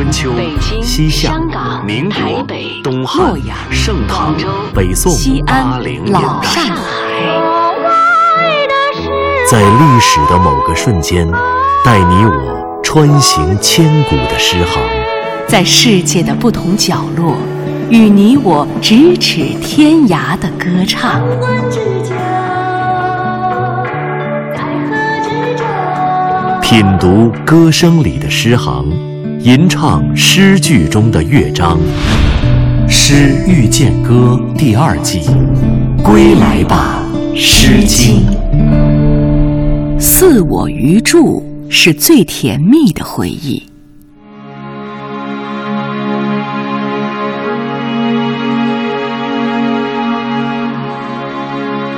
春秋、西夏、民国、东汉、盛唐、北宋、八零年代，在历史的某个瞬间，带你我穿行千古的诗行；在世界的不同角落，与你我咫尺天涯的歌唱。品读歌声里的诗行，吟唱诗句中的乐章，《诗遇见歌》第二季，归来吧，《诗经》。似我余祝是最甜蜜的回忆。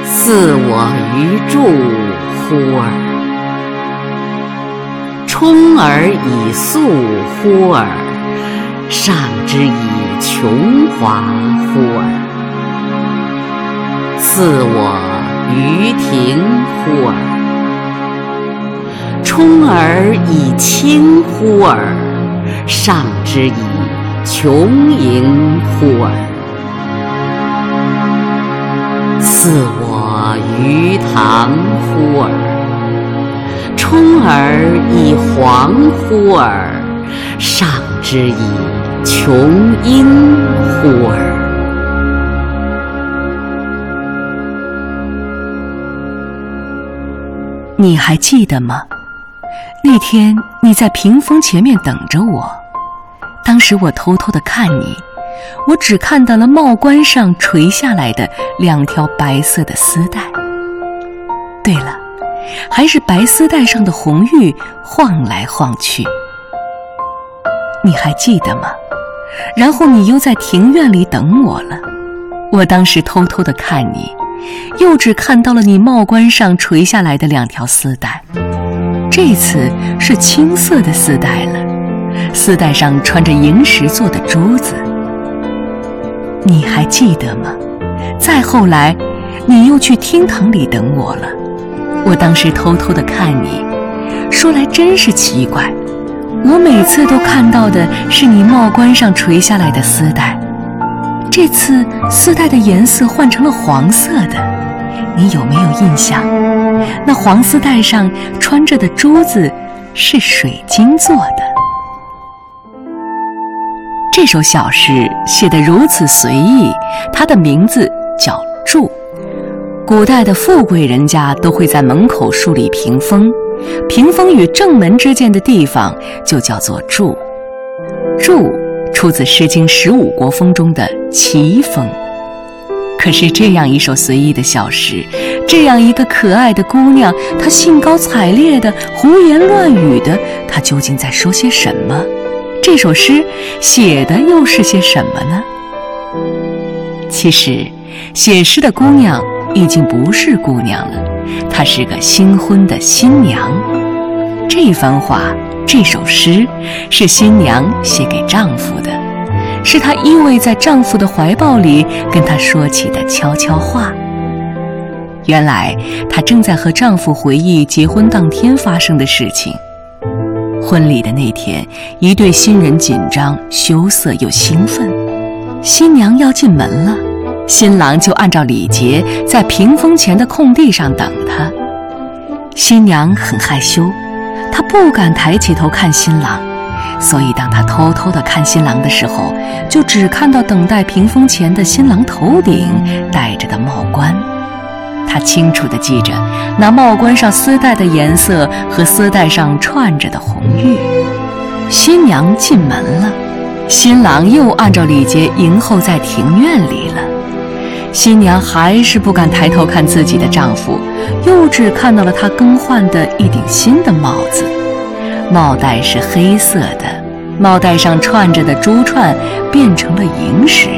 似我余祝乎尔。充耳以素乎尔，上之以琼华乎尔。似我于庭乎尔，充耳以清乎尔，上之以琼盈乎尔。似我于堂乎尔。充耳以黄乎尔，上之以琼英乎尔。你还记得吗？那天你在屏风前面等着我，当时我偷偷的看你，我只看到了帽冠上垂下来的两条白色的丝带。对了。还是白丝带上的红玉晃来晃去，你还记得吗？然后你又在庭院里等我了。我当时偷偷的看你，又只看到了你帽冠上垂下来的两条丝带，这次是青色的丝带了，丝带上穿着萤石做的珠子。你还记得吗？再后来，你又去厅堂里等我了。我当时偷偷的看你，说来真是奇怪，我每次都看到的是你帽冠上垂下来的丝带，这次丝带的颜色换成了黄色的，你有没有印象？那黄丝带上穿着的珠子是水晶做的。这首小诗写得如此随意，它的名字叫《祝》。古代的富贵人家都会在门口树立屏风，屏风与正门之间的地方就叫做柱。柱出自《诗经·十五国风》中的齐风。可是这样一首随意的小诗，这样一个可爱的姑娘，她兴高采烈的胡言乱语的，她究竟在说些什么？这首诗写的又是些什么呢？其实，写诗的姑娘。已经不是姑娘了，她是个新婚的新娘。这番话，这首诗，是新娘写给丈夫的，是她依偎在丈夫的怀抱里跟他说起的悄悄话。原来，她正在和丈夫回忆结婚当天发生的事情。婚礼的那天，一对新人紧张、羞涩又兴奋，新娘要进门了。新郎就按照礼节在屏风前的空地上等他。新娘很害羞，她不敢抬起头看新郎，所以当她偷偷地看新郎的时候，就只看到等待屏风前的新郎头顶戴着的帽冠。她清楚地记着那帽冠上丝带的颜色和丝带上串着的红玉。新娘进门了，新郎又按照礼节迎候在庭院里了。新娘还是不敢抬头看自己的丈夫，又只看到了他更换的一顶新的帽子，帽带是黑色的，帽带上串着的珠串变成了萤石。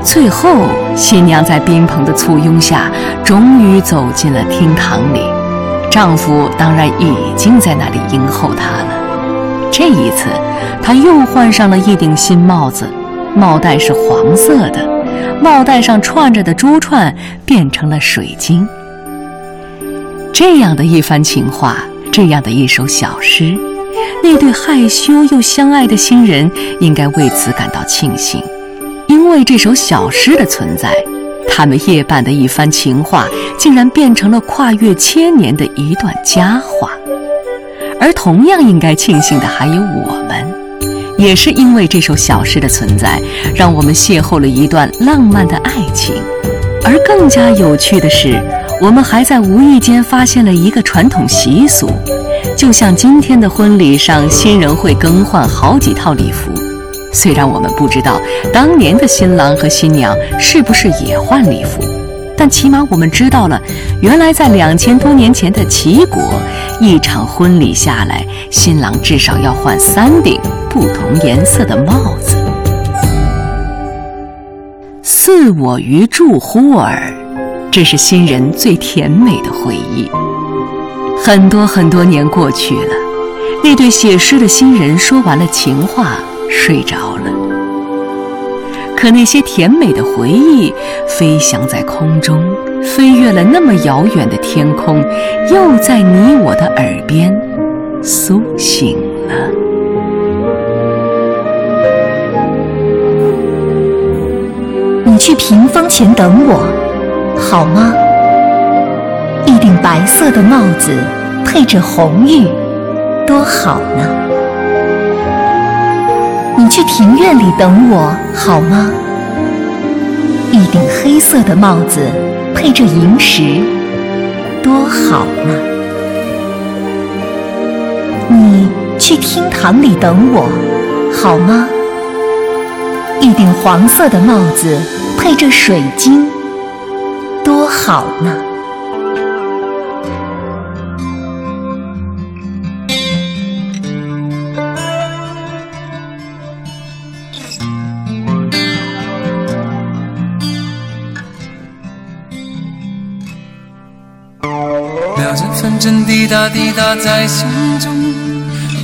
最后，新娘在宾朋的簇拥下，终于走进了厅堂里，丈夫当然已经在那里迎候她了。这一次，她又换上了一顶新帽子，帽带是黄色的。帽带上串着的珠串变成了水晶。这样的一番情话，这样的一首小诗，那对害羞又相爱的新人应该为此感到庆幸，因为这首小诗的存在，他们夜半的一番情话竟然变成了跨越千年的一段佳话。而同样应该庆幸的还有我们，也是因为这首小诗的存在，让我们邂逅了一段浪漫的爱情。而更加有趣的是，我们还在无意间发现了一个传统习俗，就像今天的婚礼上，新人会更换好几套礼服。虽然我们不知道当年的新郎和新娘是不是也换礼服，但起码我们知道了，原来在两千多年前的齐国，一场婚礼下来，新郎至少要换三顶不同颜色的帽子。似我于祝乎尔，这是新人最甜美的回忆。很多很多年过去了，那对写诗的新人说完了情话，睡着了。可那些甜美的回忆飞翔在空中，飞越了那么遥远的天空，又在你我的耳边苏醒了。你去屏风前等我，好吗？一顶白色的帽子配着红玉，多好呢。去庭院里等我，好吗？一顶黑色的帽子配着银石，多好呢。你去厅堂里等我，好吗？一顶黄色的帽子。配着水晶，多好呢！针分针滴答滴答在心中，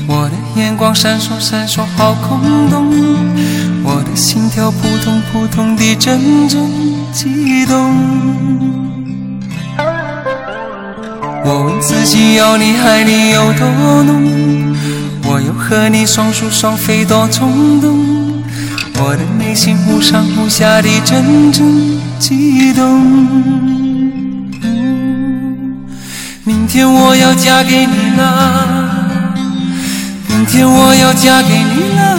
我的眼光闪烁闪烁，好空洞。我的心跳扑通扑通地阵阵悸动。我问自己要你爱你有多浓，我又和你双宿双飞多冲动。我的内心忽上忽下地阵阵悸动。明天我要嫁给你了，明天我要嫁给你了。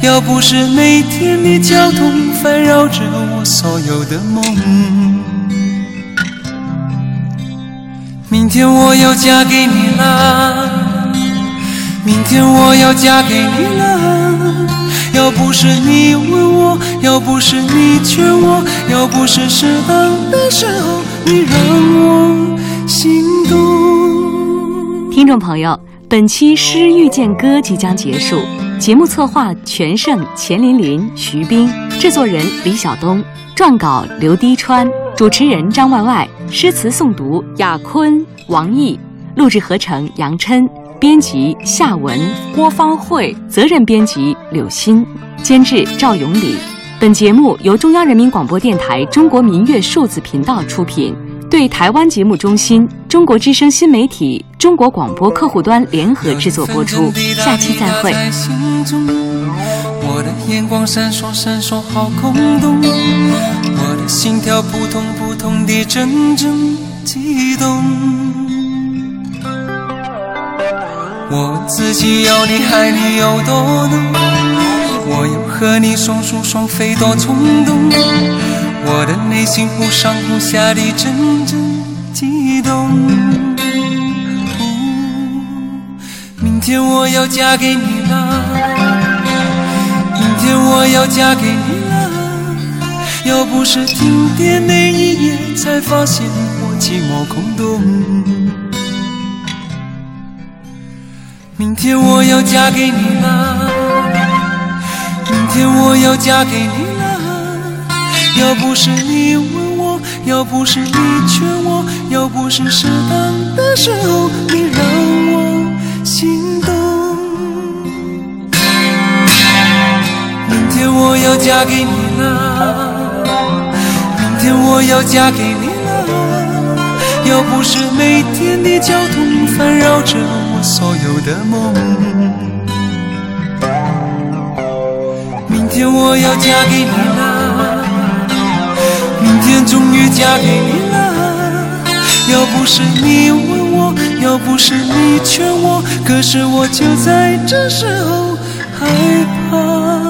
要不是每天的交通烦扰着我所有的梦，明天我要嫁给你了，明天我要嫁给你了。要不是你问我，要不是你劝我，要不是适当的时候你让我心动。听众朋友，本期《诗遇见歌》即将结束。节目策划：全胜、钱琳琳、徐冰，制作人李晓东，撰稿刘滴川，主持人张外外，诗词诵读雅坤、王毅，录制合成杨琛，编辑夏文、郭芳慧，责任编辑柳鑫，监制赵永礼。本节目由中央人民广播电台中国民乐数字频道出品。对台湾节目中心、中国之声新媒体、中国广播客户端联合制作播出，下期再会。我的眼光闪烁闪烁，好空洞。我的心跳扑通扑通地阵阵悸动。我自己要你爱你有多浓，我又和你双宿双飞多冲动。我的内心忽上忽下的阵阵悸动。明天我要嫁给你了，明天我要嫁给你了。要不是停电那一夜，才发现我寂寞空洞。明天我要嫁给你了，明天我要嫁给你。要不是你问我，要不是你劝我，要不是适当的时候你让我心动。明天我要嫁给你了，明天我要嫁给你了。要不是每天的交通烦扰着我。所有的梦。明天我要嫁给你了，今天终于嫁给你了。要不是你问我，要不是你劝我，可是我就在这时候害怕。